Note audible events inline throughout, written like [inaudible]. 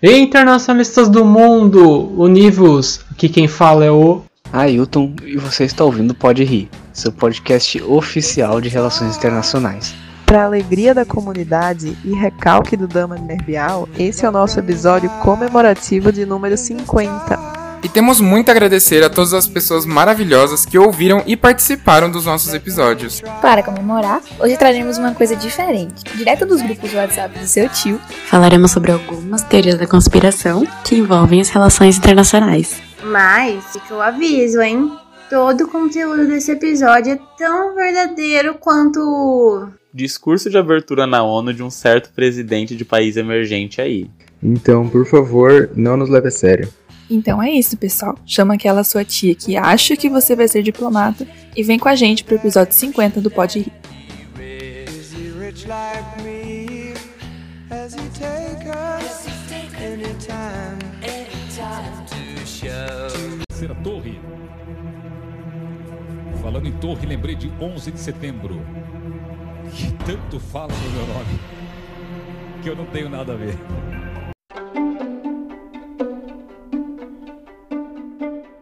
Internacionalistas do mundo, univos! Aqui quem fala é o Ailton e você está ouvindo Pode Rir, seu podcast oficial de relações internacionais. Para alegria da comunidade e recalque do Dama Nervial, esse é o nosso episódio comemorativo de número 50. E temos muito a agradecer a todas as pessoas maravilhosas que ouviram e participaram dos nossos episódios. Para comemorar, hoje traremos uma coisa diferente. Direto dos grupos do WhatsApp do seu tio, falaremos sobre algumas teorias da conspiração que envolvem as relações internacionais. Mas fica o aviso, hein? Todo o conteúdo desse episódio é tão verdadeiro quanto. Discurso de abertura na ONU de um certo presidente de país emergente aí. Então, por favor, não nos leve a sério. Então é isso, pessoal. Chama aquela sua tia que acha que você vai ser diplomata e vem com a gente pro episódio 50 do Pode Rir. Terceira torre. Falando em torre, lembrei de 11 de setembro. Que tanto fala no meu nome. Que eu não tenho nada a ver.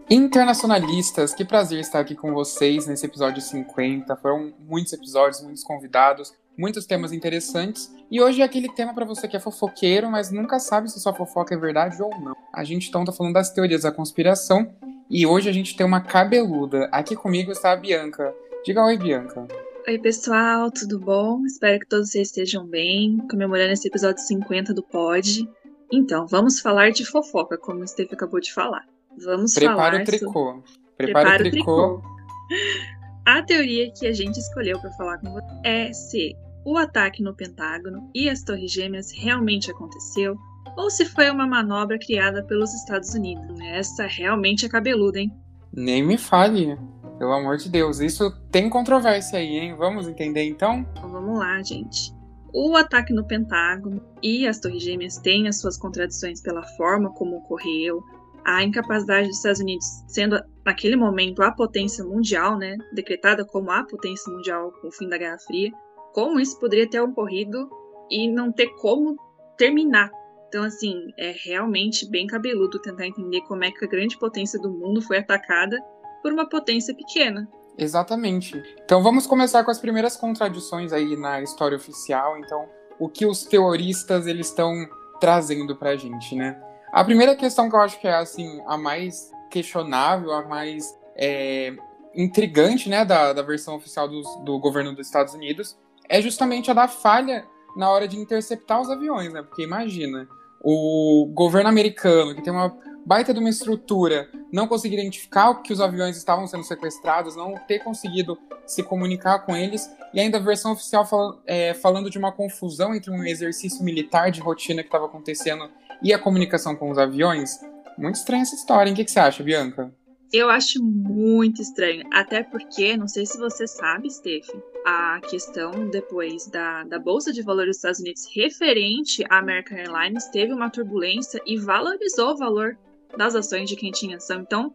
Internacionalistas, que prazer estar aqui com vocês nesse episódio 50. Foram muitos episódios, muitos convidados, muitos temas interessantes. E hoje é aquele tema para você que é fofoqueiro, mas nunca sabe se sua fofoca é verdade ou não. A gente então tá falando das teorias da conspiração e hoje a gente tem uma cabeluda. Aqui comigo está a Bianca. Diga oi, Bianca. Oi, pessoal, tudo bom? Espero que todos vocês estejam bem, comemorando esse episódio 50 do Pod. Então, vamos falar de fofoca, como o Steve acabou de falar. Vamos Prepara falar. o tricô. Prepara, Prepara o tricô. tricô. [laughs] A teoria que a gente escolheu para falar com você é se o ataque no Pentágono e as Torres Gêmeas realmente aconteceu ou se foi uma manobra criada pelos Estados Unidos. Essa realmente é cabeluda, hein? Nem me fale. Pelo amor de Deus, isso tem controvérsia aí, hein? Vamos entender então? Então vamos lá, gente. O ataque no Pentágono e as Torres Gêmeas têm as suas contradições pela forma como ocorreu, a incapacidade dos Estados Unidos, sendo naquele momento a potência mundial, né, decretada como a potência mundial com o fim da Guerra Fria, como isso poderia ter ocorrido e não ter como terminar. Então, assim, é realmente bem cabeludo tentar entender como é que a grande potência do mundo foi atacada por uma potência pequena. Exatamente. Então, vamos começar com as primeiras contradições aí na história oficial. Então, o que os teoristas eles estão trazendo pra gente, né? A primeira questão que eu acho que é assim a mais questionável, a mais é, intrigante, né, da, da versão oficial do, do governo dos Estados Unidos é justamente a da falha na hora de interceptar os aviões, né? Porque imagina, o governo americano, que tem uma baita de uma estrutura, não conseguir identificar que os aviões estavam sendo sequestrados, não ter conseguido se comunicar com eles, e ainda a versão oficial fal é, falando de uma confusão entre um exercício militar de rotina que estava acontecendo e a comunicação com os aviões? Muito estranha essa história, hein? O que, que você acha, Bianca? Eu acho muito estranho, até porque, não sei se você sabe, Steph, a questão depois da, da Bolsa de Valores dos Estados Unidos referente à American Airlines teve uma turbulência e valorizou o valor das ações de quem tinha ação. Então,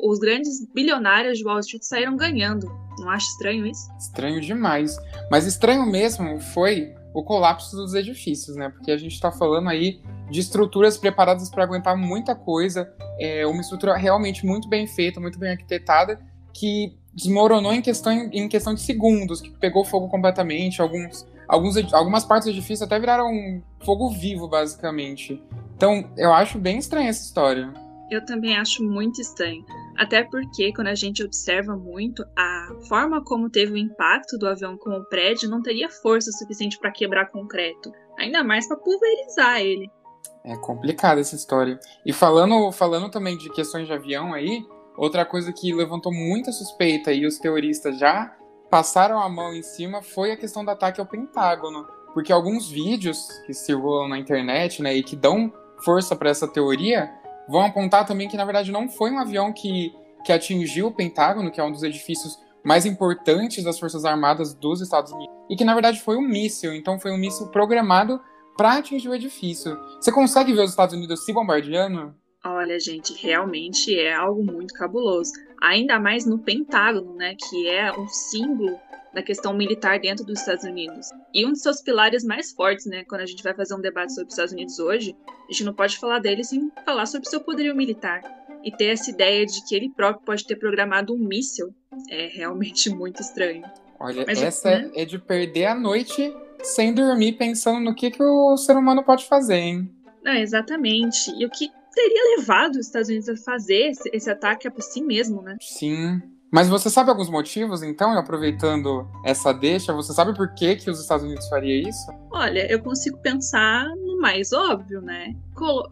os grandes bilionários de Wall Street saíram ganhando. Não acha estranho isso? Estranho demais. Mas estranho mesmo foi o colapso dos edifícios, né? Porque a gente está falando aí de estruturas preparadas para aguentar muita coisa, é uma estrutura realmente muito bem feita, muito bem arquitetada, que desmoronou em questão, em questão de segundos, que pegou fogo completamente, alguns, alguns, algumas partes do edifício até viraram fogo vivo, basicamente. Então, eu acho bem estranha essa história. Eu também acho muito estranho. Até porque, quando a gente observa muito, a forma como teve o impacto do avião com o prédio não teria força suficiente para quebrar concreto. Ainda mais para pulverizar ele. É complicada essa história. E falando, falando também de questões de avião aí, outra coisa que levantou muita suspeita e os teoristas já passaram a mão em cima foi a questão do ataque ao Pentágono. Porque alguns vídeos que circulam na internet, né, e que dão força para essa teoria, vão apontar também que na verdade não foi um avião que, que atingiu o Pentágono, que é um dos edifícios mais importantes das Forças Armadas dos Estados Unidos, e que na verdade foi um míssil, então foi um míssil programado para atingir o edifício. Você consegue ver os Estados Unidos se bombardeando? Olha, gente, realmente é algo muito cabuloso. Ainda mais no Pentágono, né, que é um símbolo da questão militar dentro dos Estados Unidos. E um dos seus pilares mais fortes, né, quando a gente vai fazer um debate sobre os Estados Unidos hoje, a gente não pode falar dele sem falar sobre seu poderio militar. E ter essa ideia de que ele próprio pode ter programado um míssil é realmente [laughs] muito estranho. Olha, Mas, essa né? é de perder a noite sem dormir pensando no que, que o ser humano pode fazer, hein? Não, exatamente. E o que teria levado os Estados Unidos a fazer esse, esse ataque a si mesmo, né? Sim. Mas você sabe alguns motivos, então, aproveitando essa deixa, você sabe por que, que os Estados Unidos faria isso? Olha, eu consigo pensar no mais óbvio, né?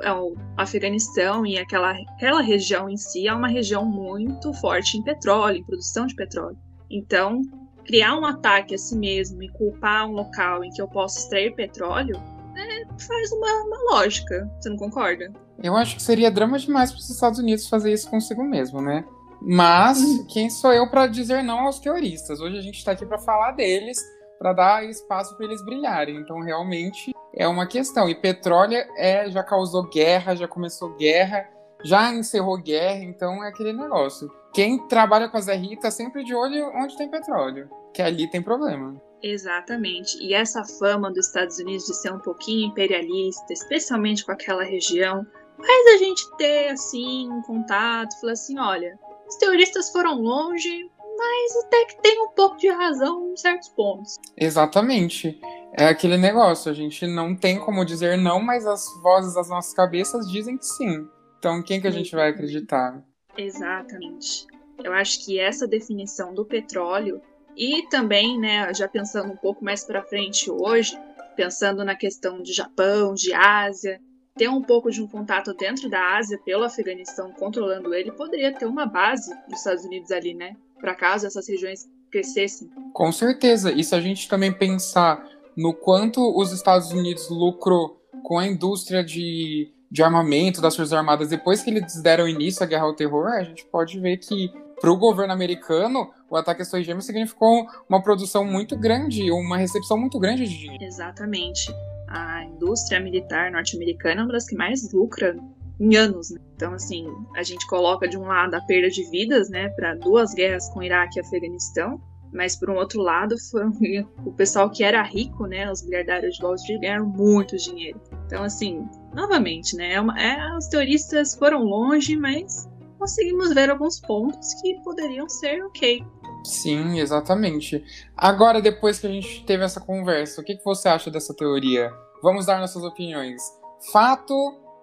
É O Afeganistão e aquela, aquela região em si é uma região muito forte em petróleo, em produção de petróleo. Então, criar um ataque a si mesmo e culpar um local em que eu posso extrair petróleo é, faz uma, uma lógica. Você não concorda? Eu acho que seria drama demais para os Estados Unidos fazer isso consigo mesmo, né? Mas quem sou eu para dizer não aos teoristas? Hoje a gente está aqui para falar deles, para dar espaço para eles brilharem. Então realmente é uma questão. E petróleo é já causou guerra, já começou guerra, já encerrou guerra. Então é aquele negócio. Quem trabalha com a ZRI tá sempre de olho onde tem petróleo, que ali tem problema. Exatamente. E essa fama dos Estados Unidos de ser um pouquinho imperialista, especialmente com aquela região, faz a gente ter assim um contato, falar assim, olha, os teoristas foram longe, mas até que tem um pouco de razão em certos pontos. Exatamente. É aquele negócio, a gente não tem como dizer não, mas as vozes das nossas cabeças dizem que sim. Então quem que a gente vai acreditar? Exatamente. Eu acho que essa definição do petróleo e também, né, já pensando um pouco mais para frente hoje, pensando na questão de Japão, de Ásia, ter um pouco de um contato dentro da Ásia pelo Afeganistão controlando ele, poderia ter uma base dos Estados Unidos ali, né? Para caso essas regiões crescessem. Com certeza. E se a gente também pensar no quanto os Estados Unidos lucrou com a indústria de, de armamento das Forças Armadas depois que eles deram início à guerra ao terror, a gente pode ver que para o governo americano o ataque às Torres Gêmeas significou uma produção muito grande, uma recepção muito grande de dinheiro. Exatamente. A indústria militar norte-americana é uma das que mais lucra em anos. Né? Então, assim, a gente coloca de um lado a perda de vidas, né, para duas guerras com Iraque e Afeganistão, mas por um outro lado, [laughs] foi o pessoal que era rico, né, os miliardários de Wall Street ganharam muito dinheiro. Então, assim, novamente, né, é uma, é, os teoristas foram longe, mas conseguimos ver alguns pontos que poderiam ser ok. Sim, exatamente. Agora, depois que a gente teve essa conversa, o que, que você acha dessa teoria? Vamos dar nossas opiniões. Fato,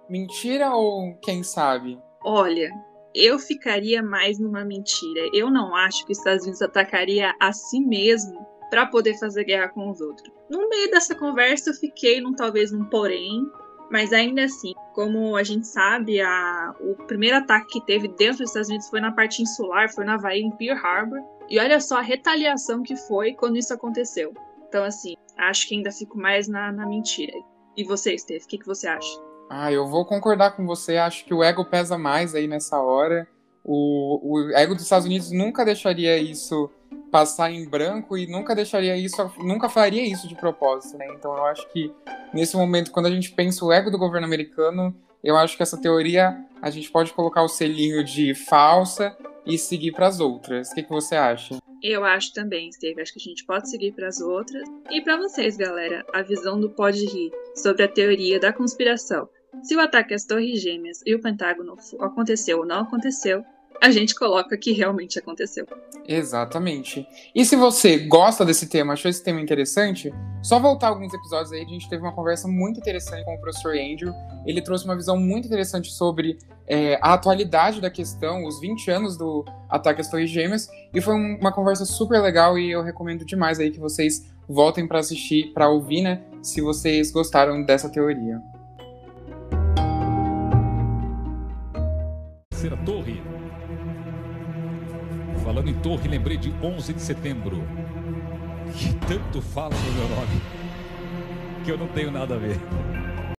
mentira ou quem sabe? Olha, eu ficaria mais numa mentira. Eu não acho que os Estados Unidos atacaria a si mesmo para poder fazer guerra com os outros. No meio dessa conversa, eu fiquei num talvez num porém, mas ainda assim, como a gente sabe, a, o primeiro ataque que teve dentro dos Estados Unidos foi na parte insular, foi na Havaí, em Pearl Harbor. E olha só a retaliação que foi quando isso aconteceu. Então, assim, acho que ainda fico mais na, na mentira. E você, Steve, o que, que você acha? Ah, eu vou concordar com você. Acho que o ego pesa mais aí nessa hora. O, o ego dos Estados Unidos nunca deixaria isso passar em branco e nunca deixaria isso, nunca faria isso de propósito, né? Então eu acho que nesse momento, quando a gente pensa o ego do governo americano, eu acho que essa teoria a gente pode colocar o selinho de falsa e seguir para as outras. O que, que você acha? Eu acho também, Steve. Acho que a gente pode seguir para as outras. E para vocês, galera, a visão do Pode Rir sobre a teoria da conspiração. Se o ataque às Torres Gêmeas e o Pentágono aconteceu ou não aconteceu, a gente coloca que realmente aconteceu. Exatamente. E se você gosta desse tema, achou esse tema interessante, só voltar alguns episódios aí, a gente teve uma conversa muito interessante com o professor Andrew. Ele trouxe uma visão muito interessante sobre é, a atualidade da questão, os 20 anos do ataque às Torres Gêmeas, e foi um, uma conversa super legal e eu recomendo demais aí que vocês voltem para assistir, para ouvir, né, se vocês gostaram dessa teoria. Terceira torre. Falando em torre, lembrei de 11 de setembro. Que tanto fala no meu nome. Que eu não tenho nada a ver.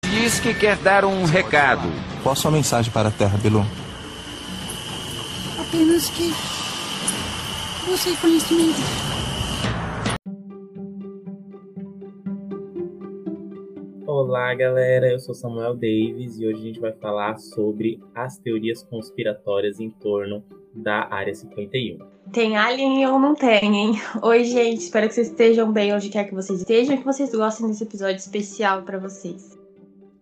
Diz que quer dar um recado. Qual a sua mensagem para a Terra, Bilu? Apenas que busque conhecimento. Olá, galera. Eu sou Samuel Davis e hoje a gente vai falar sobre as teorias conspiratórias em torno da Área 51. Tem alien ou não tem, hein? Oi, gente. Espero que vocês estejam bem onde quer que vocês estejam e que vocês gostem desse episódio especial para vocês.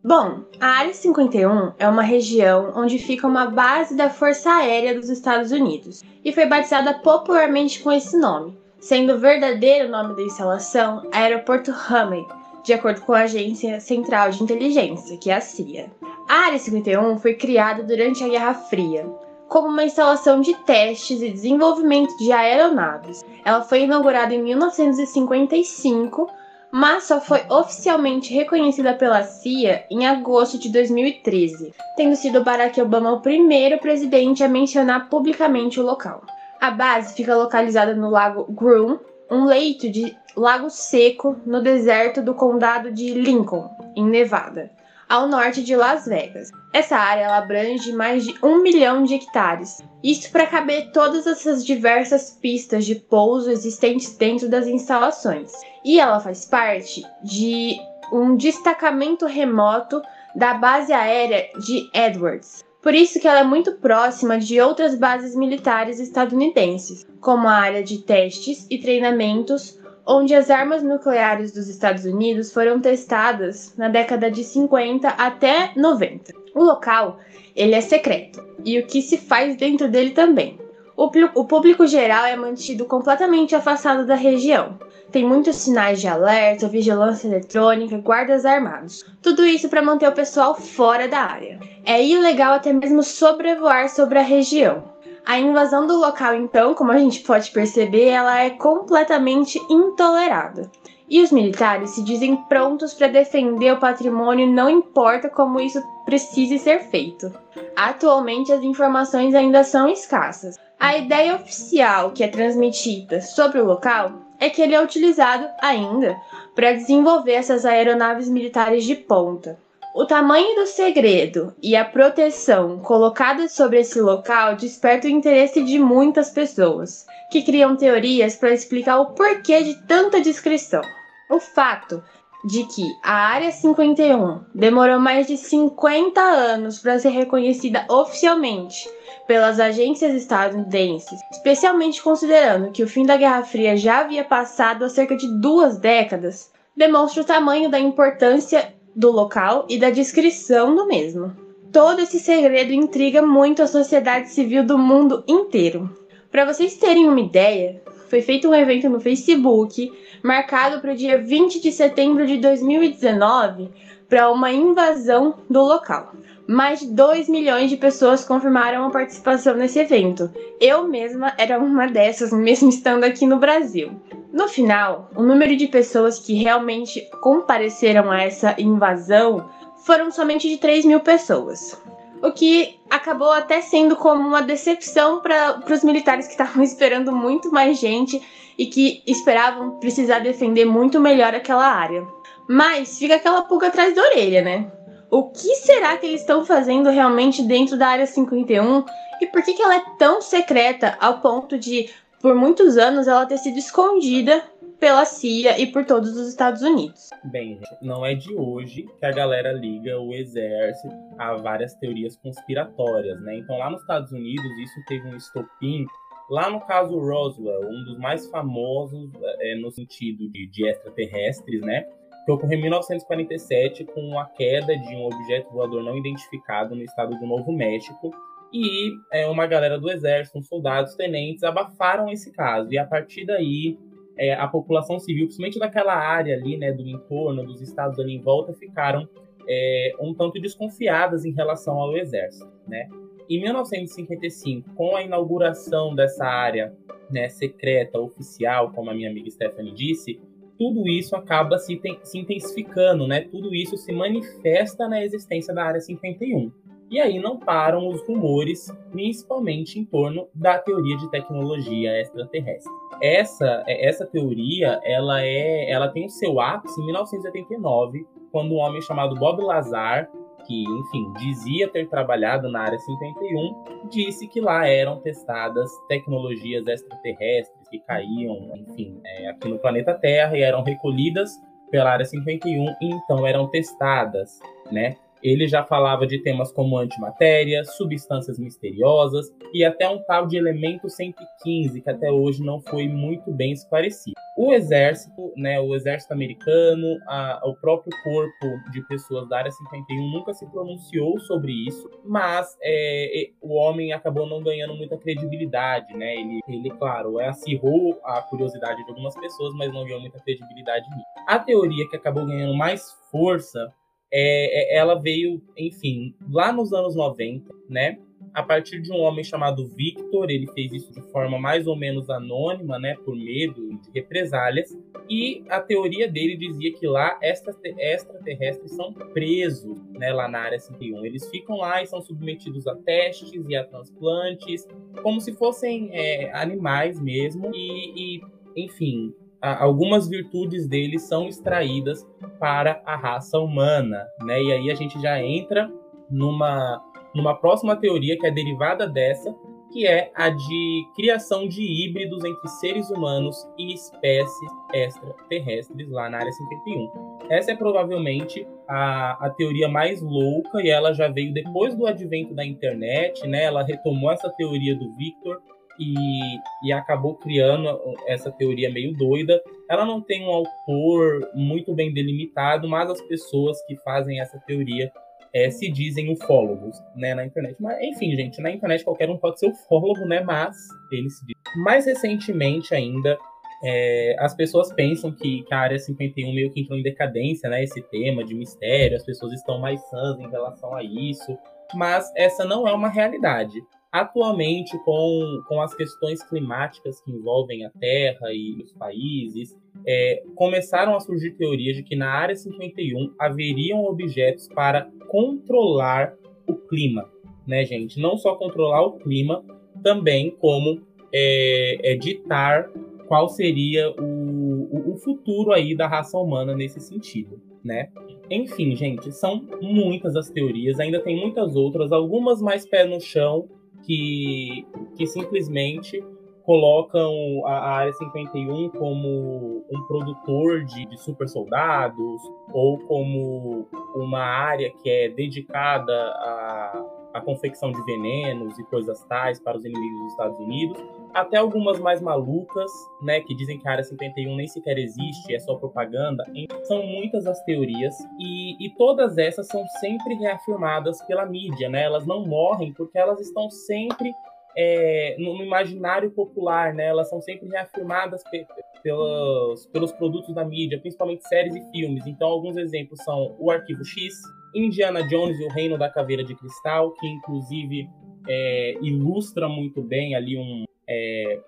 Bom, a Área 51 é uma região onde fica uma base da Força Aérea dos Estados Unidos e foi batizada popularmente com esse nome, sendo o verdadeiro nome da instalação Aeroporto Hummel, de acordo com a Agência Central de Inteligência, que é a CIA. A Área 51 foi criada durante a Guerra Fria, como uma instalação de testes e desenvolvimento de aeronaves. Ela foi inaugurada em 1955 mas só foi oficialmente reconhecida pela CIA em agosto de 2013, tendo sido Barack Obama o primeiro presidente a mencionar publicamente o local. A base fica localizada no Lago Groom, um leito de lago seco no deserto do condado de Lincoln, em Nevada, ao norte de Las Vegas. Essa área abrange mais de um milhão de hectares, isso para caber todas essas diversas pistas de pouso existentes dentro das instalações. E ela faz parte de um destacamento remoto da base aérea de Edwards. Por isso que ela é muito próxima de outras bases militares estadunidenses, como a área de testes e treinamentos onde as armas nucleares dos Estados Unidos foram testadas na década de 50 até 90. O local, ele é secreto, e o que se faz dentro dele também. O, o público geral é mantido completamente afastado da região. Tem muitos sinais de alerta, vigilância eletrônica, guardas armados. Tudo isso para manter o pessoal fora da área. É ilegal até mesmo sobrevoar sobre a região. A invasão do local, então, como a gente pode perceber, ela é completamente intolerada. E os militares se dizem prontos para defender o patrimônio, não importa como isso precise ser feito. Atualmente, as informações ainda são escassas. A ideia oficial que é transmitida sobre o local é que ele é utilizado ainda para desenvolver essas aeronaves militares de ponta. O tamanho do segredo e a proteção colocada sobre esse local desperta o interesse de muitas pessoas, que criam teorias para explicar o porquê de tanta descrição. O fato de que a Área 51 demorou mais de 50 anos para ser reconhecida oficialmente pelas agências estadunidenses, especialmente considerando que o fim da Guerra Fria já havia passado há cerca de duas décadas, demonstra o tamanho da importância do local e da descrição do mesmo. Todo esse segredo intriga muito a sociedade civil do mundo inteiro. Para vocês terem uma ideia, foi feito um evento no Facebook marcado para o dia 20 de setembro de 2019 para uma invasão do local. Mais de 2 milhões de pessoas confirmaram a participação nesse evento. Eu mesma era uma dessas, mesmo estando aqui no Brasil. No final, o número de pessoas que realmente compareceram a essa invasão foram somente de 3 mil pessoas. O que acabou até sendo como uma decepção para os militares que estavam [laughs] esperando muito mais gente e que esperavam precisar defender muito melhor aquela área. Mas fica aquela pulga atrás da orelha, né? O que será que eles estão fazendo realmente dentro da área 51 e por que, que ela é tão secreta ao ponto de por muitos anos ela ter sido escondida pela CIA e por todos os Estados Unidos. Bem, não é de hoje que a galera liga o exército a várias teorias conspiratórias, né? Então lá nos Estados Unidos isso teve um estopim lá no caso Roswell, um dos mais famosos é, no sentido de, de extraterrestres, né? Que ocorreu em 1947 com a queda de um objeto voador não identificado no estado do Novo México e é, uma galera do exército, uns soldados, tenentes, abafaram esse caso. E a partir daí, é, a população civil, principalmente daquela área ali, né, do entorno, dos estados ali em volta, ficaram é, um tanto desconfiadas em relação ao exército, né? Em 1955, com a inauguração dessa área né, secreta, oficial, como a minha amiga Stephanie disse, tudo isso acaba se, se intensificando, né? Tudo isso se manifesta na existência da Área 51. E aí não param os rumores, principalmente em torno da teoria de tecnologia extraterrestre. Essa, essa teoria, ela é, ela tem o seu ápice em 1989, quando um homem chamado Bob Lazar, que, enfim, dizia ter trabalhado na área 51, disse que lá eram testadas tecnologias extraterrestres que caíam, enfim, é, aqui no planeta Terra e eram recolhidas pela Área 51 e então eram testadas, né? Ele já falava de temas como antimatéria, substâncias misteriosas e até um tal de elemento 115 que até hoje não foi muito bem esclarecido. O exército, né, o exército americano, a, o próprio corpo de pessoas da área 51 nunca se pronunciou sobre isso, mas é, o homem acabou não ganhando muita credibilidade, né? Ele, ele claro, acirrou a curiosidade de algumas pessoas, mas não ganhou muita credibilidade nisso. A teoria que acabou ganhando mais força é, é, ela veio, enfim, lá nos anos 90, né? A partir de um homem chamado Victor, ele fez isso de forma mais ou menos anônima, né? Por medo de represálias. E a teoria dele dizia que lá extraterrestres são presos, né? Lá na área 51. Eles ficam lá e são submetidos a testes e a transplantes, como se fossem é, animais mesmo. E, e enfim, algumas virtudes dele são extraídas para a raça humana, né? E aí a gente já entra numa, numa próxima teoria que é derivada dessa, que é a de criação de híbridos entre seres humanos e espécies extraterrestres lá na área 51. Essa é provavelmente a, a teoria mais louca e ela já veio depois do advento da internet, né? Ela retomou essa teoria do Victor e, e acabou criando essa teoria meio doida. Ela não tem um autor muito bem delimitado, mas as pessoas que fazem essa teoria é, se dizem ufólogos, né, na internet. Mas, enfim, gente, na internet qualquer um pode ser ufólogo, né, mas eles se dizem. Mais recentemente ainda, é, as pessoas pensam que, que, a Área 51 meio que entrou em decadência, né, esse tema de mistério, as pessoas estão mais sãs em relação a isso, mas essa não é uma realidade. Atualmente, com, com as questões climáticas que envolvem a Terra e os países, é, começaram a surgir teorias de que na Área 51 haveriam objetos para controlar o clima, né, gente? Não só controlar o clima, também como é, é ditar qual seria o, o futuro aí da raça humana nesse sentido, né? Enfim, gente, são muitas as teorias, ainda tem muitas outras, algumas mais pé no chão, que, que simplesmente colocam a, Área 51 como um produtor de, de super soldados ou como uma área que é dedicada a a confecção de venenos e coisas tais para os inimigos dos Estados Unidos, até algumas mais malucas, né, que dizem que a Área 51 nem sequer existe, é só propaganda. São muitas as teorias e, e todas essas são sempre reafirmadas pela mídia, né? Elas não morrem porque elas estão sempre é, no, imaginário popular, né? Elas são sempre reafirmadas pe pelos, pelos produtos da mídia, principalmente séries e filmes. Então, alguns exemplos são o Arquivo X, Indiana Jones e o Reino da Caveira de Cristal, que inclusive é, ilustra muito bem ali um, é,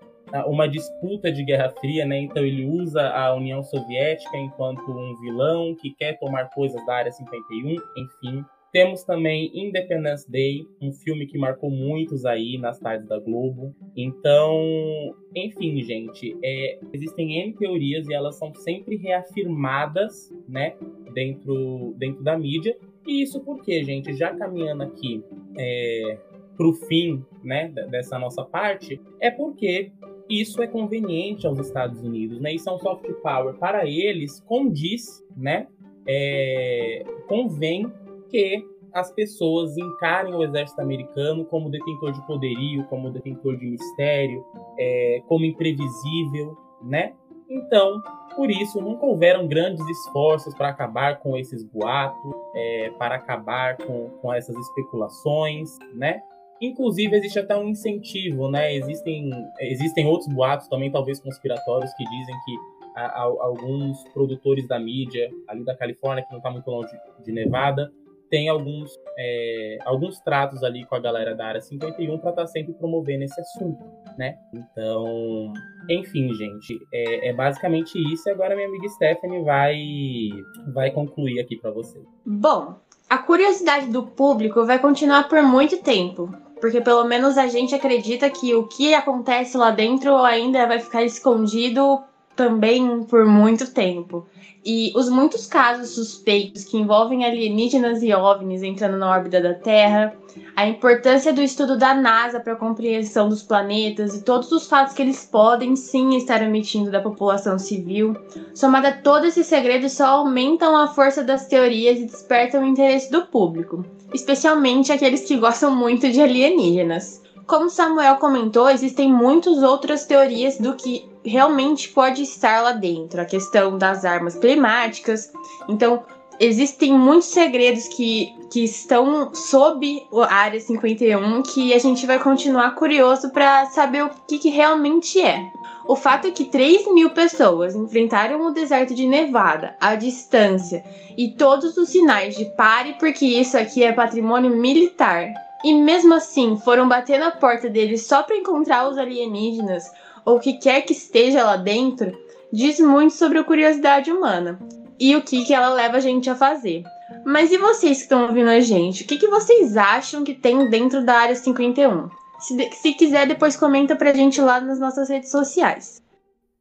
uma disputa de Guerra Fria, né? Então ele usa a União Soviética enquanto um vilão que quer tomar coisas da Área 51, enfim. Temos também Independence Day, um filme que marcou muitos aí nas tardes da Globo. Então, enfim, gente, é, existem N teorias e elas são sempre reafirmadas, né, dentro, dentro da mídia. E isso porque, gente, já caminhando aqui é, para o fim, né, dessa nossa parte, é porque isso é conveniente aos Estados Unidos, né? Isso é um soft power para eles, condiz, né? É, convém que as pessoas encarem o exército americano como detentor de poderio, como detentor de mistério, é, como imprevisível, né? Então, por isso, nunca houveram grandes esforços para acabar com esses boatos, é, para acabar com, com essas especulações, né? Inclusive, existe até um incentivo, né? Existem, existem outros boatos também, talvez conspiratórios, que dizem que a, a, alguns produtores da mídia ali da Califórnia, que não está muito longe de Nevada, tem alguns, é, alguns tratos ali com a galera da área 51 para estar tá sempre promovendo esse assunto, né? Então, enfim, gente, é, é basicamente isso. Agora minha amiga Stephanie vai, vai concluir aqui para você. Bom, a curiosidade do público vai continuar por muito tempo. Porque pelo menos a gente acredita que o que acontece lá dentro ainda vai ficar escondido também por muito tempo. E os muitos casos suspeitos que envolvem alienígenas e OVNIs entrando na órbita da Terra, a importância do estudo da NASA para a compreensão dos planetas e todos os fatos que eles podem sim estar omitindo da população civil, somada a todos esses segredos, só aumentam a força das teorias e despertam o interesse do público, especialmente aqueles que gostam muito de alienígenas. Como Samuel comentou, existem muitas outras teorias do que realmente pode estar lá dentro. A questão das armas climáticas. Então, existem muitos segredos que, que estão sob a Área 51 que a gente vai continuar curioso para saber o que, que realmente é. O fato é que 3 mil pessoas enfrentaram o deserto de Nevada à distância e todos os sinais de pare porque isso aqui é patrimônio militar e mesmo assim foram bater na porta deles só para encontrar os alienígenas ou o que quer que esteja lá dentro, diz muito sobre a curiosidade humana e o que, que ela leva a gente a fazer. Mas e vocês que estão ouvindo a gente? O que, que vocês acham que tem dentro da área 51? Se, se quiser, depois comenta pra gente lá nas nossas redes sociais.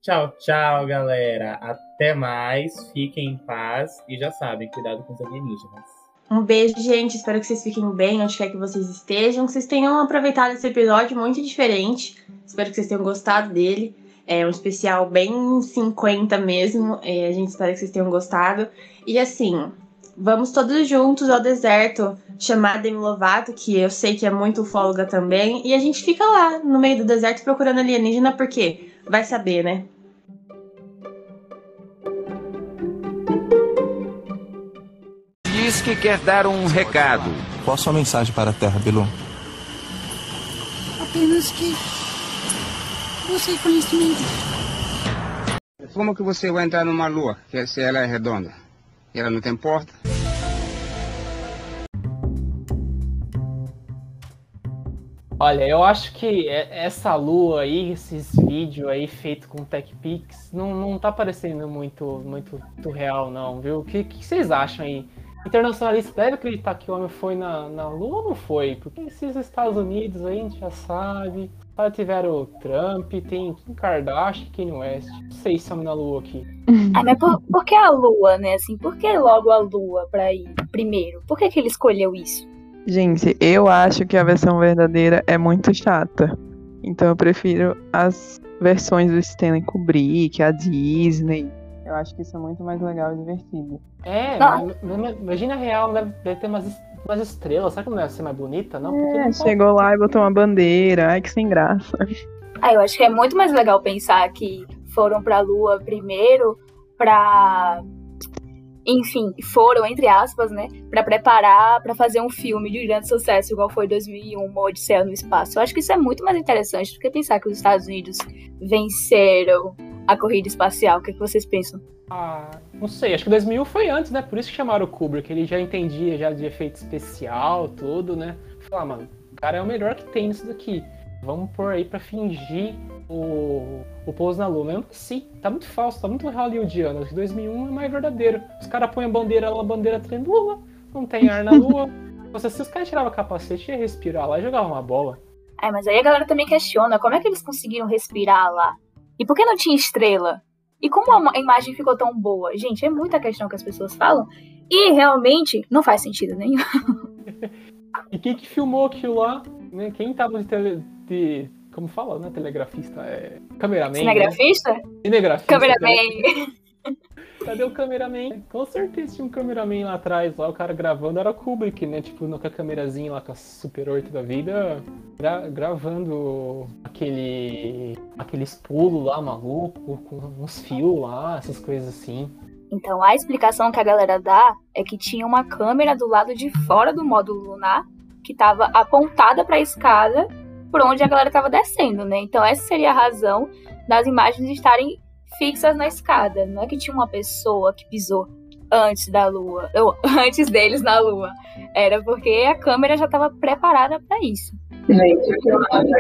Tchau, tchau, galera. Até mais. Fiquem em paz e já sabem, cuidado com os alienígenas. Um beijo, gente. Espero que vocês fiquem bem onde quer que vocês estejam. Que vocês tenham aproveitado esse episódio muito diferente. Espero que vocês tenham gostado dele. É um especial bem 50 mesmo. É, a gente espera que vocês tenham gostado. E assim, vamos todos juntos ao deserto chamar Demi Lovato, que eu sei que é muito ufóloga também. E a gente fica lá no meio do deserto procurando alienígena, porque vai saber, né? Diz que quer dar um recado. Qual a sua mensagem para a Terra, Bilu? Apenas que você conhecimento. Como que você vai entrar numa lua se ela é redonda? E ela não tem porta? Olha, eu acho que essa lua aí, esses vídeos aí feitos com TechPix, não, não tá parecendo muito, muito, muito real, não, viu? O que, que vocês acham aí? Internacionalista deve acreditar que o homem foi na, na Lua ou não foi? Porque esses Estados Unidos aí a gente já sabe. Lá tiveram o Trump, tem Kim Kardashian e Kanye West. Não sei se estamos na Lua aqui. Ah, mas por, por, que a Lua, né? Assim, por que logo a Lua pra ir primeiro? Por que, que ele escolheu isso? Gente, eu acho que a versão verdadeira é muito chata. Então eu prefiro as versões do Stanley Kubrick, a Disney. Eu acho que isso é muito mais legal e divertido. É, imagina a real, deve, ter umas, umas estrelas. Será que não deve ser mais bonita? Não, é, não chegou lá e botou uma bandeira. Ai, que sem graça. Ah, eu acho que é muito mais legal pensar que foram pra Lua primeiro pra. Enfim, foram, entre aspas, né? Pra preparar para fazer um filme de grande sucesso, igual foi 2001, Uma Odisseia no Espaço. Eu acho que isso é muito mais interessante do que pensar que os Estados Unidos venceram a corrida espacial. O que, é que vocês pensam? Ah, não sei, acho que 2001 foi antes, né? Por isso que chamaram o Kubrick, ele já entendia já de efeito especial, tudo, né? Falar, ah, mano, o cara é o melhor que tem nisso daqui. Vamos pôr aí pra fingir o, o pouso na lua. Mesmo sim, tá muito falso, tá muito hollywoodiano. Acho que 2001 é mais verdadeiro. Os caras põem a bandeira lá, a bandeira tremula, não tem ar na lua. [laughs] Se os caras tiravam o capacete, ia respirar lá e jogavam uma bola. É, mas aí a galera também questiona como é que eles conseguiram respirar lá? E por que não tinha estrela? E como a imagem ficou tão boa? Gente, é muita questão que as pessoas falam. E realmente não faz sentido nenhum. [laughs] e quem que filmou aquilo lá? Né? Quem tava de, tele, de como fala, né? Telegrafista? É... Cameraman. Cinegrafista? Né? Cinegrafista. Cameraman. Cadê o cameraman? Com certeza tinha um cameraman lá atrás, lá o cara gravando era o Kubrick, né? Tipo, com a câmerazinha lá com a Super 8 da vida, gra gravando aquele aqueles pulos lá maluco, com uns fios lá, essas coisas assim. Então a explicação que a galera dá é que tinha uma câmera do lado de fora do módulo lunar que estava apontada para a escada por onde a galera estava descendo, né? Então essa seria a razão das imagens estarem fixas na escada. Não é que tinha uma pessoa que pisou antes da lua, ou [laughs] antes deles na lua. Era porque a câmera já estava preparada para isso. Gente, o que eu acho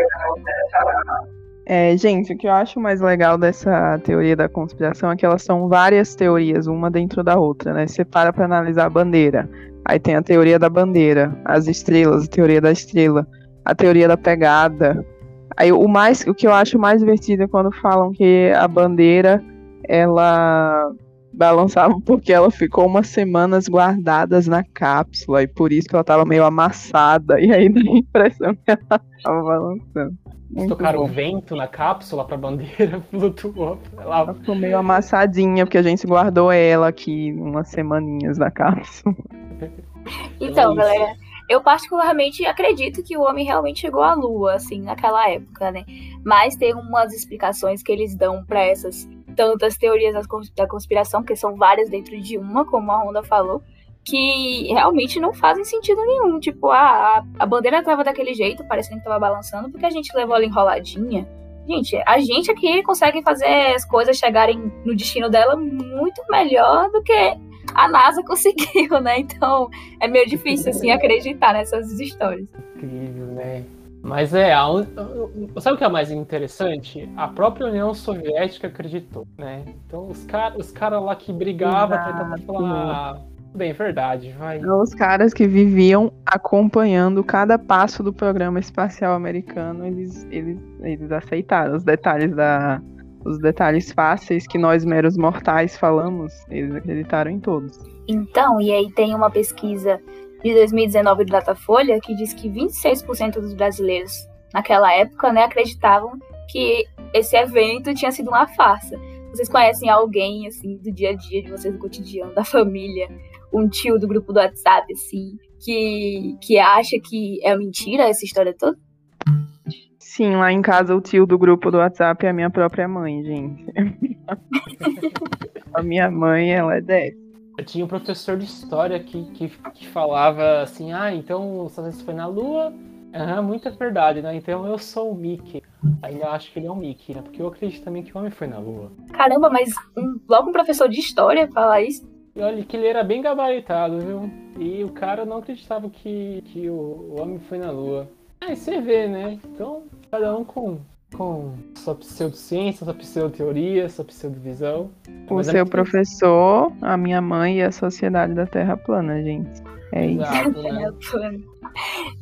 é, gente, o que eu acho mais legal dessa teoria da conspiração é que elas são várias teorias, uma dentro da outra, né? Você para para analisar a bandeira. Aí tem a teoria da bandeira, as estrelas, a teoria da estrela, a teoria da pegada, Aí o mais, o que eu acho mais divertido é quando falam que a bandeira ela balançava porque ela ficou umas semanas guardadas na cápsula e por isso que ela tava meio amassada e aí [laughs] dá a impressão que ela tava balançando. Muito Tocaram bom. o vento na cápsula pra bandeira, [laughs] flutuou. Ela Ela ficou meio amassadinha porque a gente guardou ela aqui umas semaninhas na cápsula. Então, isso. galera, eu particularmente acredito que o homem realmente chegou à Lua, assim, naquela época, né? Mas tem umas explicações que eles dão pra essas tantas teorias da cons- da conspiração, que são várias dentro de uma, como a Honda falou, que realmente não fazem sentido nenhum. Tipo, a, a, a bandeira tava daquele jeito, parecendo que tava balançando, porque a gente levou ela enroladinha. Gente, a gente aqui consegue fazer as coisas chegarem no destino dela muito melhor do que a NASA conseguiu, né? Então é meio difícil, assim, acreditar nessas histórias. incrível, né? Mas é, a un- sabe o que é mais interessante? A própria União Soviética acreditou, né? Então os caras os cara lá que brigavam, tentavam falar, ah, bem, verdade, vai. Os caras que viviam acompanhando cada passo do programa espacial americano, eles, eles, eles aceitaram os detalhes da. Os detalhes fáceis que nós meros mortais falamos, eles acreditaram em todos. Então, e aí tem uma pesquisa de 2019 do Datafolha que diz que 26% dos brasileiros naquela época, né, acreditavam que esse evento tinha sido uma farsa. Vocês conhecem alguém, assim, do dia a dia de vocês, do cotidiano, da família, um tio do grupo do WhatsApp, assim, que, que acha que é mentira essa história toda? Sim, lá em casa o tio do grupo do WhatsApp é a minha própria mãe, gente. [laughs] a minha mãe, ela é 10. Eu tinha um professor de história que, que, que falava assim, ah, então os Estados Unidos foi na Lua? Aham, muita verdade, né? Então eu sou o Mickey. Ainda acho que ele é um Mickey, né? Porque eu acredito também que o homem foi na Lua. Caramba, mas um- logo um professor de história falar isso? E olha que ele era bem gabaritado, viu? E o cara não acreditava que, que o, o homem foi na Lua. Aí você vê, né? Então, cada um com, com sua pseudociência, sua pseudoteoria, sua pseudovisão. O Mas é seu muito professor, a minha mãe e a sociedade da Terra plana, gente. É isso. Exato, né? [laughs]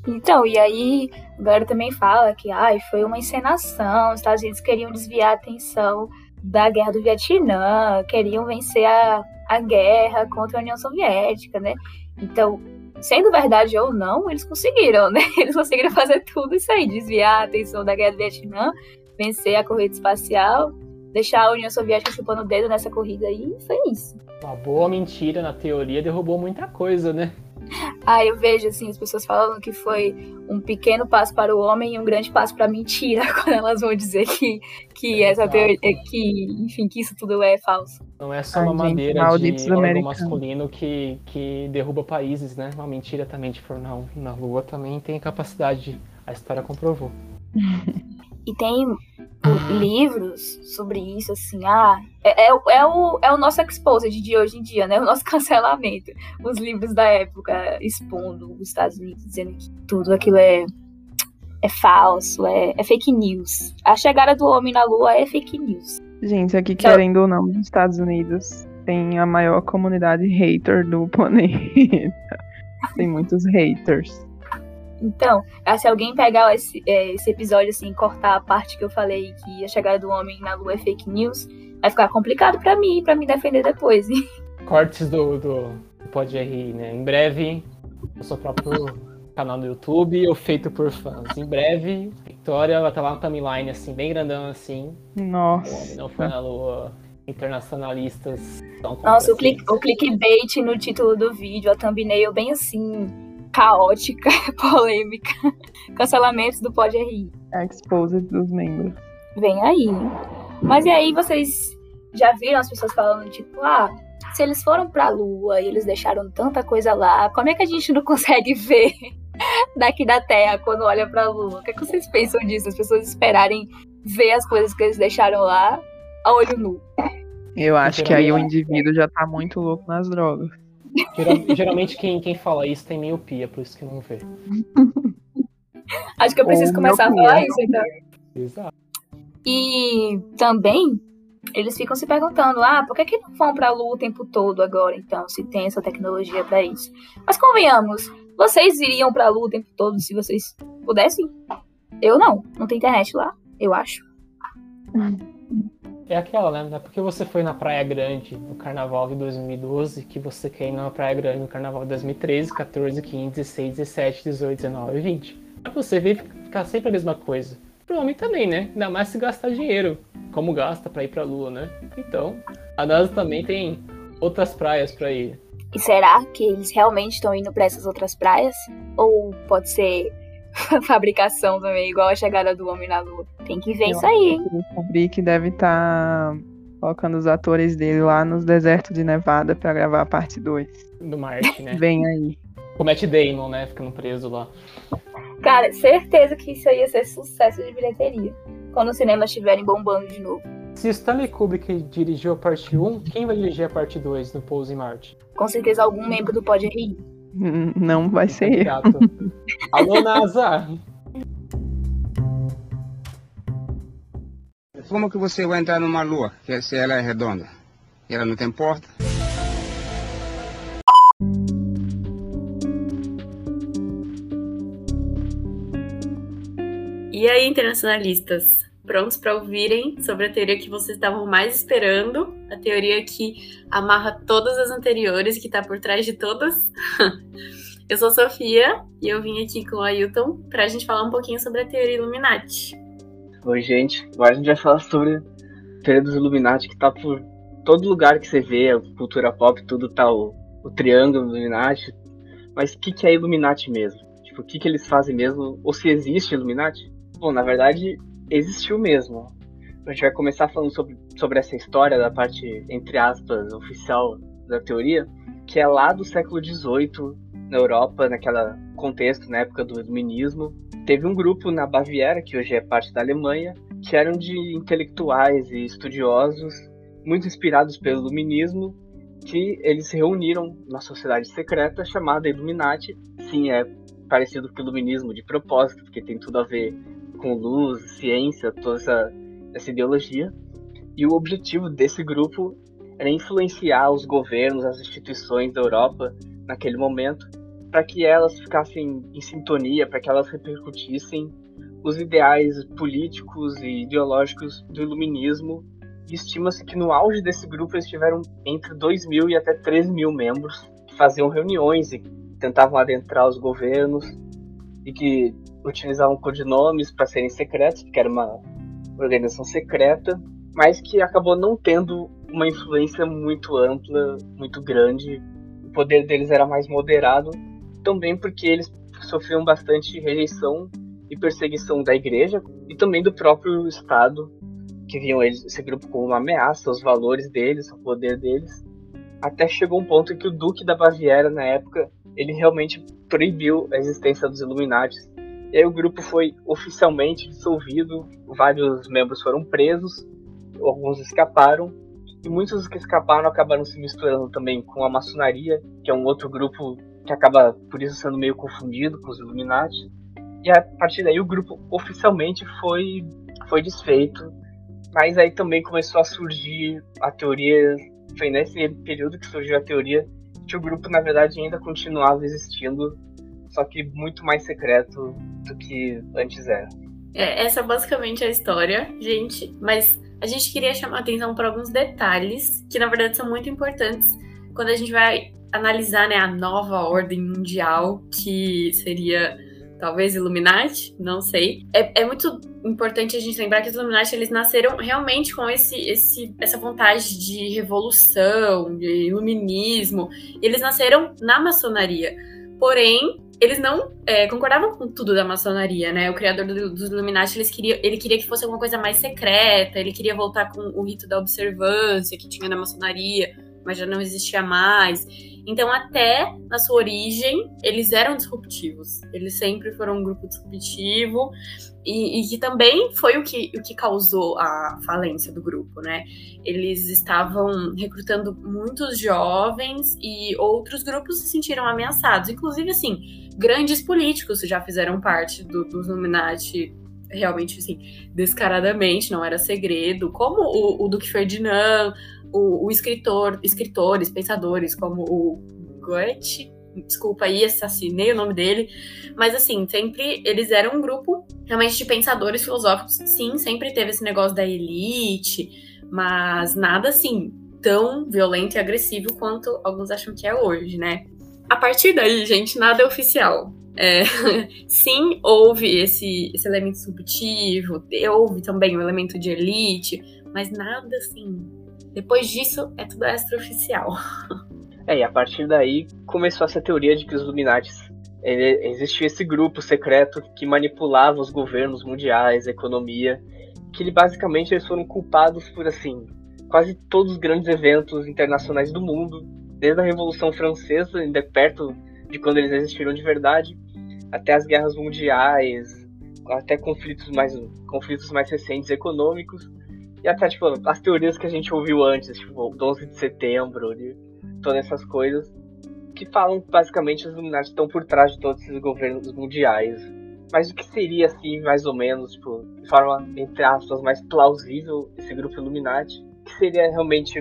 Então, e aí a galera também fala que ai, foi uma encenação, os Estados Unidos queriam desviar a atenção da guerra do Vietnã, queriam vencer a, a guerra contra a União Soviética, né? Então, sendo verdade ou não, eles conseguiram, né? [laughs] Eles conseguiram fazer tudo isso aí, desviar a atenção da guerra do Vietnã, vencer a corrida espacial, deixar a União Soviética chupando o dedo nessa corrida aí, foi isso. Uma boa mentira na teoria derrubou muita coisa, né? Ah, eu vejo assim as pessoas falando que foi um pequeno passo para o homem e um grande passo para a mentira, [laughs] quando elas vão dizer que, que essa teoria, que, enfim, que isso tudo é falso. Não é só uma madeira malditos de órgão americanos. masculino que, que derruba países, né? Uma mentira também de for na, na Lua também tem capacidade, a história comprovou. [laughs] E tem livros sobre isso, assim, ah, é, é, o- é o, é o nosso exposed de hoje em dia, né? O nosso [laughs] cancelamento. Os livros da época expondo os Estados Unidos, dizendo que tudo aquilo é, é falso, é, é fake news. A chegada do homem na Lua é fake news. Gente, aqui Então- querendo ou não, nos Estados Unidos tem a maior comunidade hater do [laughs] planeta. tem muitos haters. Então, ah, se alguém pegar esse, é, esse episódio assim, e cortar a parte que eu falei que a chegada do homem na lua é fake news, vai ficar complicado pra mim, pra me defender depois. [laughs] Cortes do, do Pode RI, né? Em breve, o seu próprio canal no YouTube, ou feito por fãs. Em breve, Victoria vai estar lá no timeline, assim, bem grandão assim. O homem Nossa. não foi na lua. Internacionalistas Nossa, o, click, o clickbait no título do vídeo, a thumbnail bem assim, caótica, [laughs] polêmica. Cancelamentos do Pode RI. Exposed dos membros. Vem aí. Mas e aí vocês já viram as pessoas falando, tipo, ah, se eles foram pra Lua e eles deixaram tanta coisa lá, como é que a gente não [laughs] consegue ver daqui da Terra quando olha pra Lua? O que, é que vocês pensam disso? As pessoas esperarem ver as coisas que eles deixaram lá a olho nu. Eu acho que aí o indivíduo já tá muito louco nas drogas. Geral- geralmente quem, quem fala isso tem miopia, por isso que não vê. Acho que eu preciso Ou começar a falar isso, então. Exato. E também eles ficam se perguntando: ah, por que, que não vão pra Lua o tempo todo agora, então, se tem essa tecnologia pra isso? Mas convenhamos, vocês iriam pra Lua o tempo todo se vocês pudessem? Eu não, não tem internet lá, eu acho. [laughs] é aquela, né? Não é porque você foi na Praia Grande no Carnaval de 2012 que você quer ir na Praia Grande no Carnaval de 2013, 14, 15, 16, 17, 18, 19 e 20. Pra você ver ficar sempre a mesma coisa. Pro homem também, né? Ainda mais se gastar dinheiro, como gasta pra ir pra Lua, né? Então, a NASA também tem outras praias pra ir. E será que eles realmente estão indo pra essas outras praias? Ou pode ser [laughs] fabricação também, igual a chegada do homem na Lua? Tem que ver Eu isso aí, hein? acho que deve estar colocando os atores dele lá nos desertos de Nevada pra gravar a parte 2. Do Marte, né? Vem aí. O Matt Damon, né? Ficando preso lá. Cara, certeza que isso aí ia ser sucesso de bilheteria. Quando os cinemas estiverem bombando de novo. Se Stanley Kubrick dirigiu a parte 1, quem vai dirigir a parte 2 no Pouso em Marte? Com certeza algum membro do Pode Rir. Hum, [laughs] Não vai ser eu. Alô, [laughs] NASA! Como que você vai entrar numa lua se ela é redonda? E ela não tem porta? E aí, internacionalistas? Prontos para ouvirem sobre a teoria que vocês estavam mais esperando? A teoria que amarra todas as anteriores, que tá por trás de todas? [laughs] eu sou Sofia e eu vim aqui com o Ailton pra gente falar um pouquinho sobre a teoria Illuminati. Oi, gente. Agora a gente vai falar sobre a teoria dos Illuminati, que tá por todo lugar que você vê, a cultura pop, tudo tá o, o triângulo Illuminati. Mas o que, que é Illuminati mesmo? Tipo, o que, que eles fazem mesmo? Ou se existe Illuminati? Bom, na verdade, existiu mesmo. A gente vai começar falando sobre, sobre essa história da parte, entre aspas, oficial da teoria, que é lá do século XVIII, na Europa, naquela contexto, na época do iluminismo. Teve um grupo na Baviera, que hoje é parte da Alemanha, que eram de intelectuais e estudiosos, muito inspirados pelo iluminismo, que eles se reuniram na sociedade secreta chamada Illuminati. Sim, é parecido com o iluminismo de propósito, porque tem tudo a ver com luz, ciência, toda essa, essa ideologia. E o objetivo desse grupo era influenciar os governos, as instituições da Europa naquele momento, para que elas ficassem em sintonia, para que elas repercutissem os ideais políticos e ideológicos do iluminismo. Estima-se que no auge desse grupo eles tiveram entre 2 mil e até 3 mil membros que faziam reuniões e tentavam adentrar os governos e que utilizavam codinomes para serem secretos, porque era uma organização secreta, mas que acabou não tendo uma influência muito ampla, muito grande. O poder deles era mais moderado, também porque eles sofriam bastante rejeição e perseguição da igreja e também do próprio Estado, que viam eles, esse grupo como uma ameaça aos valores deles, ao poder deles. Até chegou um ponto em que o Duque da Baviera, na época, ele realmente proibiu a existência dos Illuminati. E aí o grupo foi oficialmente dissolvido, vários membros foram presos, alguns escaparam, e muitos dos que escaparam acabaram se misturando também com a maçonaria, que é um outro grupo que acaba por isso sendo meio confundido com os Illuminati. E a partir daí o grupo oficialmente foi foi desfeito, mas aí também começou a surgir a teoria, foi nesse período que surgiu a teoria que o grupo na verdade ainda continuava existindo, só que muito mais secreto do que antes era. É, essa basicamente é a história, gente. Mas a gente queria chamar atenção para alguns detalhes que, na verdade, são muito importantes quando a gente vai analisar né, a nova ordem mundial, que seria talvez Illuminati, não sei. É, é muito importante a gente lembrar que os Illuminati eles nasceram realmente com esse, esse, essa vontade de revolução, de iluminismo. Eles nasceram na maçonaria. Porém, eles não é, concordavam com tudo da maçonaria, né? O criador do, dos Illuminati, eles queria, ele queria que fosse alguma coisa mais secreta, ele queria voltar com o rito da observância que tinha na maçonaria, mas já não existia mais. Então, até na sua origem, eles eram disruptivos. Eles sempre foram um grupo disruptivo e, e, que também foi o que, o que causou a falência do grupo, né? Eles estavam recrutando muitos jovens e outros grupos se sentiram ameaçados. Inclusive, assim, grandes políticos já fizeram parte do, dos Illuminati realmente, assim, descaradamente, não era segredo, como o, o Duque Ferdinand, o, o escritor, escritores, pensadores como o Goethe, desculpa aí, assassinei o nome dele, mas assim, sempre eles eram um grupo realmente de pensadores filosóficos, sim, sempre teve esse negócio da elite, mas nada assim tão violento e agressivo quanto alguns acham que é hoje, né? A partir daí, gente, nada é oficial. É, [laughs] sim, houve esse, esse elemento subjetivo, houve também o elemento de elite, mas nada assim. Depois disso, é tudo extraoficial. [laughs] É, e a partir daí começou essa teoria de que os Illuminatis ele, existia esse grupo secreto que manipulava os governos mundiais, a economia, que ele, basicamente eles foram culpados por assim quase todos os grandes eventos internacionais do mundo, desde a Revolução Francesa, ainda perto de quando eles existiram de verdade, até as guerras mundiais, até conflitos mais conflitos mais recentes econômicos e até tipo as teorias que a gente ouviu antes, tipo o 11 de setembro, de todas essas coisas que falam basicamente os Illuminati estão por trás de todos esses governos mundiais. Mas o que seria assim, mais ou menos, tipo, de forma entre aspas mais plausível esse grupo Illuminati? Que seria realmente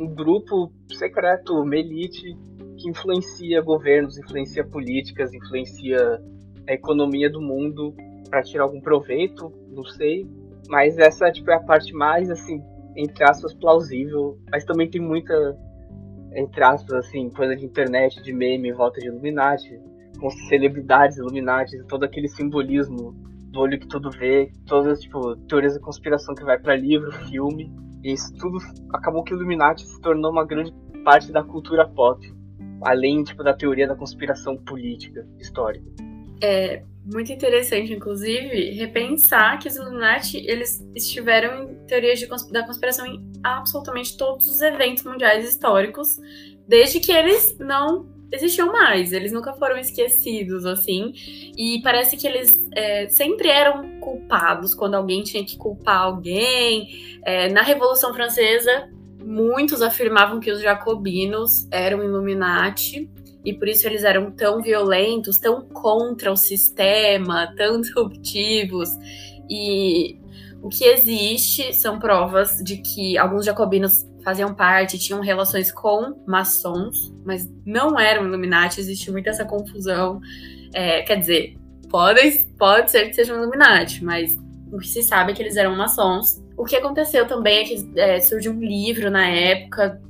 um grupo secreto, uma elite que influencia governos, influencia políticas, influencia a economia do mundo para tirar algum proveito, não sei. Mas essa tipo, é a parte mais, assim, entre aspas, plausível. Mas também tem muita, entre aspas, assim, coisa de internet, de meme em volta de Illuminati, com celebridades Illuminati, todo aquele simbolismo do olho que tudo vê, todas, tipo, teorias da conspiração que vai para livro, filme. E isso tudo acabou que Illuminati se tornou uma grande parte da cultura pop, além tipo da teoria da conspiração política histórica. É muito interessante, inclusive, repensar que os Illuminati eles estiveram em teorias de, da conspiração em absolutamente todos os eventos mundiais históricos, desde que eles não existiam mais, eles nunca foram esquecidos, assim, e parece que eles é, sempre eram culpados quando alguém tinha que culpar alguém. É, na Revolução Francesa, muitos afirmavam que os jacobinos eram Illuminati, e por isso eles eram tão violentos, tão contra o sistema, [laughs] tão disruptivos. E o que existe são provas de que alguns jacobinos faziam parte, tinham relações com maçons, mas não eram Illuminati, existe muita essa confusão. É, quer dizer, pode, pode ser que sejam Illuminati, mas o que se sabe é que eles eram maçons. O que aconteceu também é que é, surgiu um livro na época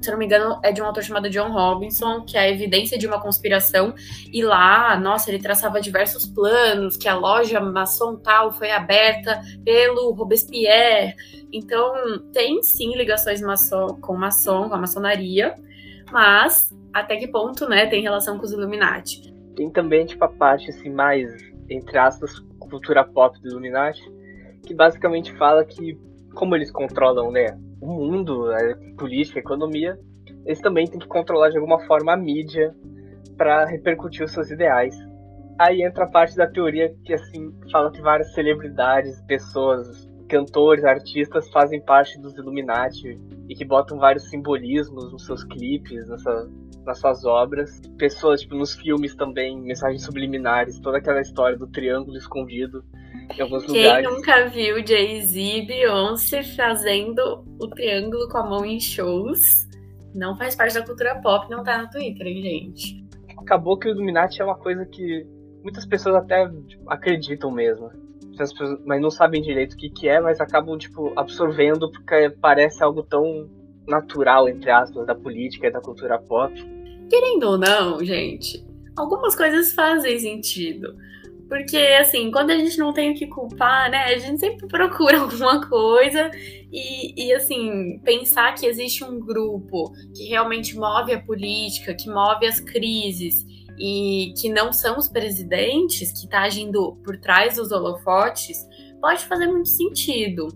se não me engano, é de um autor chamado John Robinson, que é a evidência de uma conspiração. E lá, nossa, ele traçava diversos planos, que a loja maçom tal foi aberta pelo Robespierre. Então, tem sim ligações maçom, com maçom, com a maçonaria, mas até que ponto, né, tem relação com os Illuminati? Tem também, tipo, a parte, assim, mais, entre aspas, cultura pop do Illuminati, que basicamente fala que, como eles controlam, né, o mundo, a política, a economia, eles também têm que controlar de alguma forma a mídia para repercutir os seus ideais. Aí entra a parte da teoria que assim fala que várias celebridades, pessoas, cantores, artistas fazem parte dos Illuminati e que botam vários simbolismos nos seus clipes, nessa, nas suas obras. Pessoas, tipo, nos filmes também, mensagens subliminares, toda aquela história do triângulo escondido em alguns Quem lugares. nunca viu Jay-Z e Beyoncé fazendo o triângulo com a mão em shows? Não faz parte da cultura pop, não tá no Twitter, hein, gente? Acabou que o Illuminati é uma coisa que muitas pessoas até tipo, acreditam mesmo. Pessoas, mas não sabem direito o que, que é, mas acabam tipo absorvendo porque parece algo tão natural, entre aspas, da política e da cultura pop. Querendo ou não, gente, algumas coisas fazem sentido. Porque, assim, quando a gente não tem o que culpar, né, a gente sempre procura [laughs] alguma coisa e, e, assim, pensar que existe um grupo que realmente move a política, que move as crises e que não são os presidentes, que está agindo por trás dos holofotes, pode fazer muito sentido.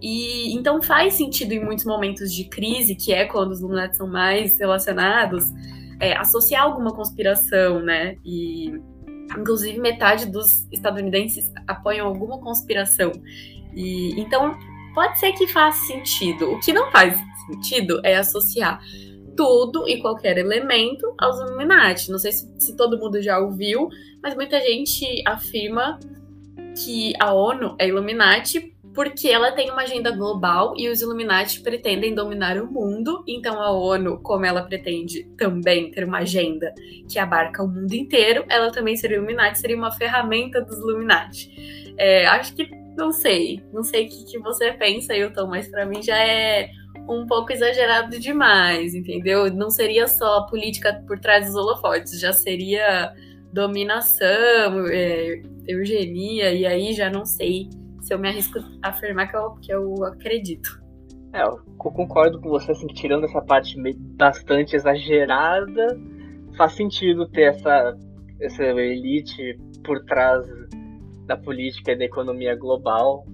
E então faz sentido em muitos momentos de crise, que é quando os Illuminati são mais relacionados, é, associar alguma conspiração, né? E inclusive metade dos estadunidenses apoiam alguma conspiração. E então pode ser que faça sentido. O que não faz sentido é associar tudo e qualquer elemento aos Illuminati. Não sei se, se todo mundo já ouviu, mas muita gente afirma que a ONU é Illuminati porque ela tem uma agenda global e os Illuminati pretendem dominar o mundo. Então a ONU, como ela pretende também ter uma agenda que abarca o mundo inteiro, ela também seria Illuminati, seria uma ferramenta dos Illuminati. É, acho que não sei. Não sei o que, que você pensa, Hilton, mas para mim já é um pouco exagerado demais, entendeu? Não seria só política por trás dos holofotes, já seria dominação, é, eugenia, e aí já não sei se eu me arrisco a afirmar que eu, que eu acredito. É, eu concordo com você, assim, tirando essa parte bastante exagerada, faz sentido ter essa, essa elite por trás da política e da economia global.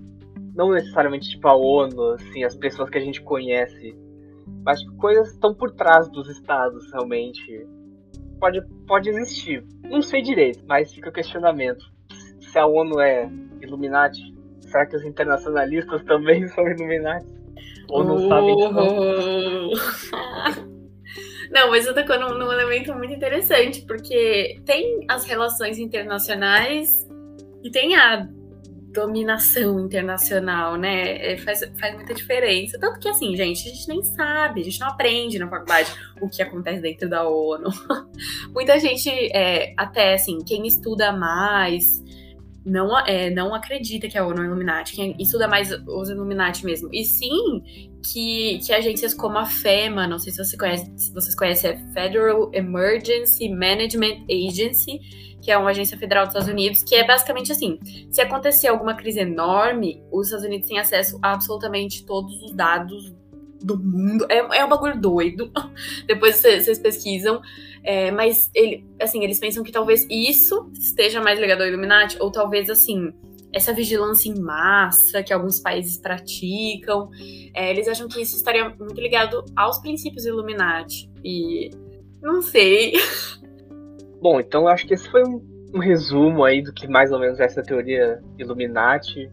Não necessariamente tipo a ONU, assim, as pessoas que a gente conhece, mas coisas estão por trás dos estados, realmente. Pode, pode existir. Não sei direito, mas fica o questionamento. Se a ONU é Illuminati, será que os internacionalistas também [laughs] são Illuminati? Ou não sabem não? [laughs] Não, mas eu tocou num, num elemento muito interessante, porque tem as relações internacionais e tem a dominação internacional, né? É, faz, faz muita diferença. Tanto que, assim, gente, a gente nem sabe, a gente não aprende na faculdade o que acontece dentro da ONU. [laughs] Muita gente, é, até assim, quem estuda mais não, é, não acredita que a ONU é Illuminati, quem estuda mais os Illuminati mesmo. E sim que, que agências como a FEMA, não sei se, você conhece, se vocês conhecem, é Federal Emergency Management Agency, que é uma agência federal dos Estados Unidos, que é basicamente assim: se acontecer alguma crise enorme, os Estados Unidos têm acesso a absolutamente todos os dados do mundo. É, é um bagulho doido. [laughs] Depois vocês pesquisam. É, mas ele, assim, eles pensam que talvez isso esteja mais ligado ao Illuminati, ou talvez assim, essa vigilância em massa que alguns países praticam. É, eles acham que isso estaria muito ligado aos princípios Illuminati. E não sei. [laughs] Bom, então acho que esse foi um, um resumo aí do que mais ou menos é essa teoria Illuminati.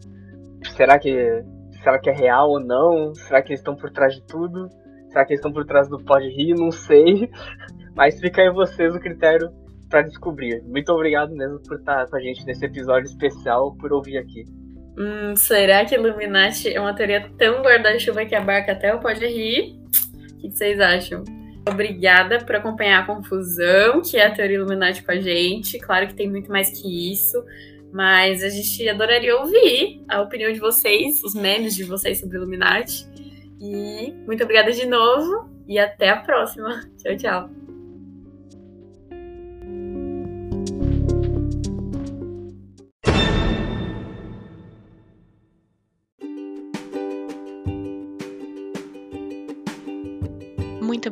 Será que será que é real ou não? Será que eles estão por trás de tudo? Será que eles estão por trás do Pode Rir? Não sei. [laughs] Mas fica aí vocês o critério para descobrir. Muito obrigado mesmo por estar com a gente nesse episódio especial, por ouvir aqui. Hum, será que Illuminati é uma teoria tão guarda-chuva que abarca até o Pode Rir? O que vocês acham? Obrigada por acompanhar a confusão, que é a teoria Illuminati com a gente. Claro que tem muito mais que isso, mas a gente adoraria ouvir a opinião de vocês, os memes de vocês sobre Illuminati. E muito obrigada de novo e até a próxima. Tchau, tchau.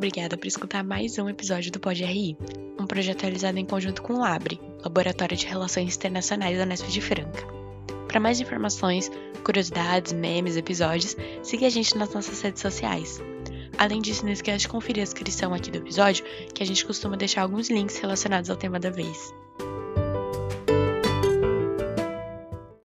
Obrigada por escutar mais um episódio do Pod RI, um projeto realizado em conjunto com o LABRE, Laboratório de Relações Internacionais da Unesp de Franca. Para mais informações, curiosidades, memes, episódios, siga a gente nas nossas redes sociais. Além disso, não esqueça de conferir a descrição aqui do episódio, que a gente costuma deixar alguns links relacionados ao tema da vez.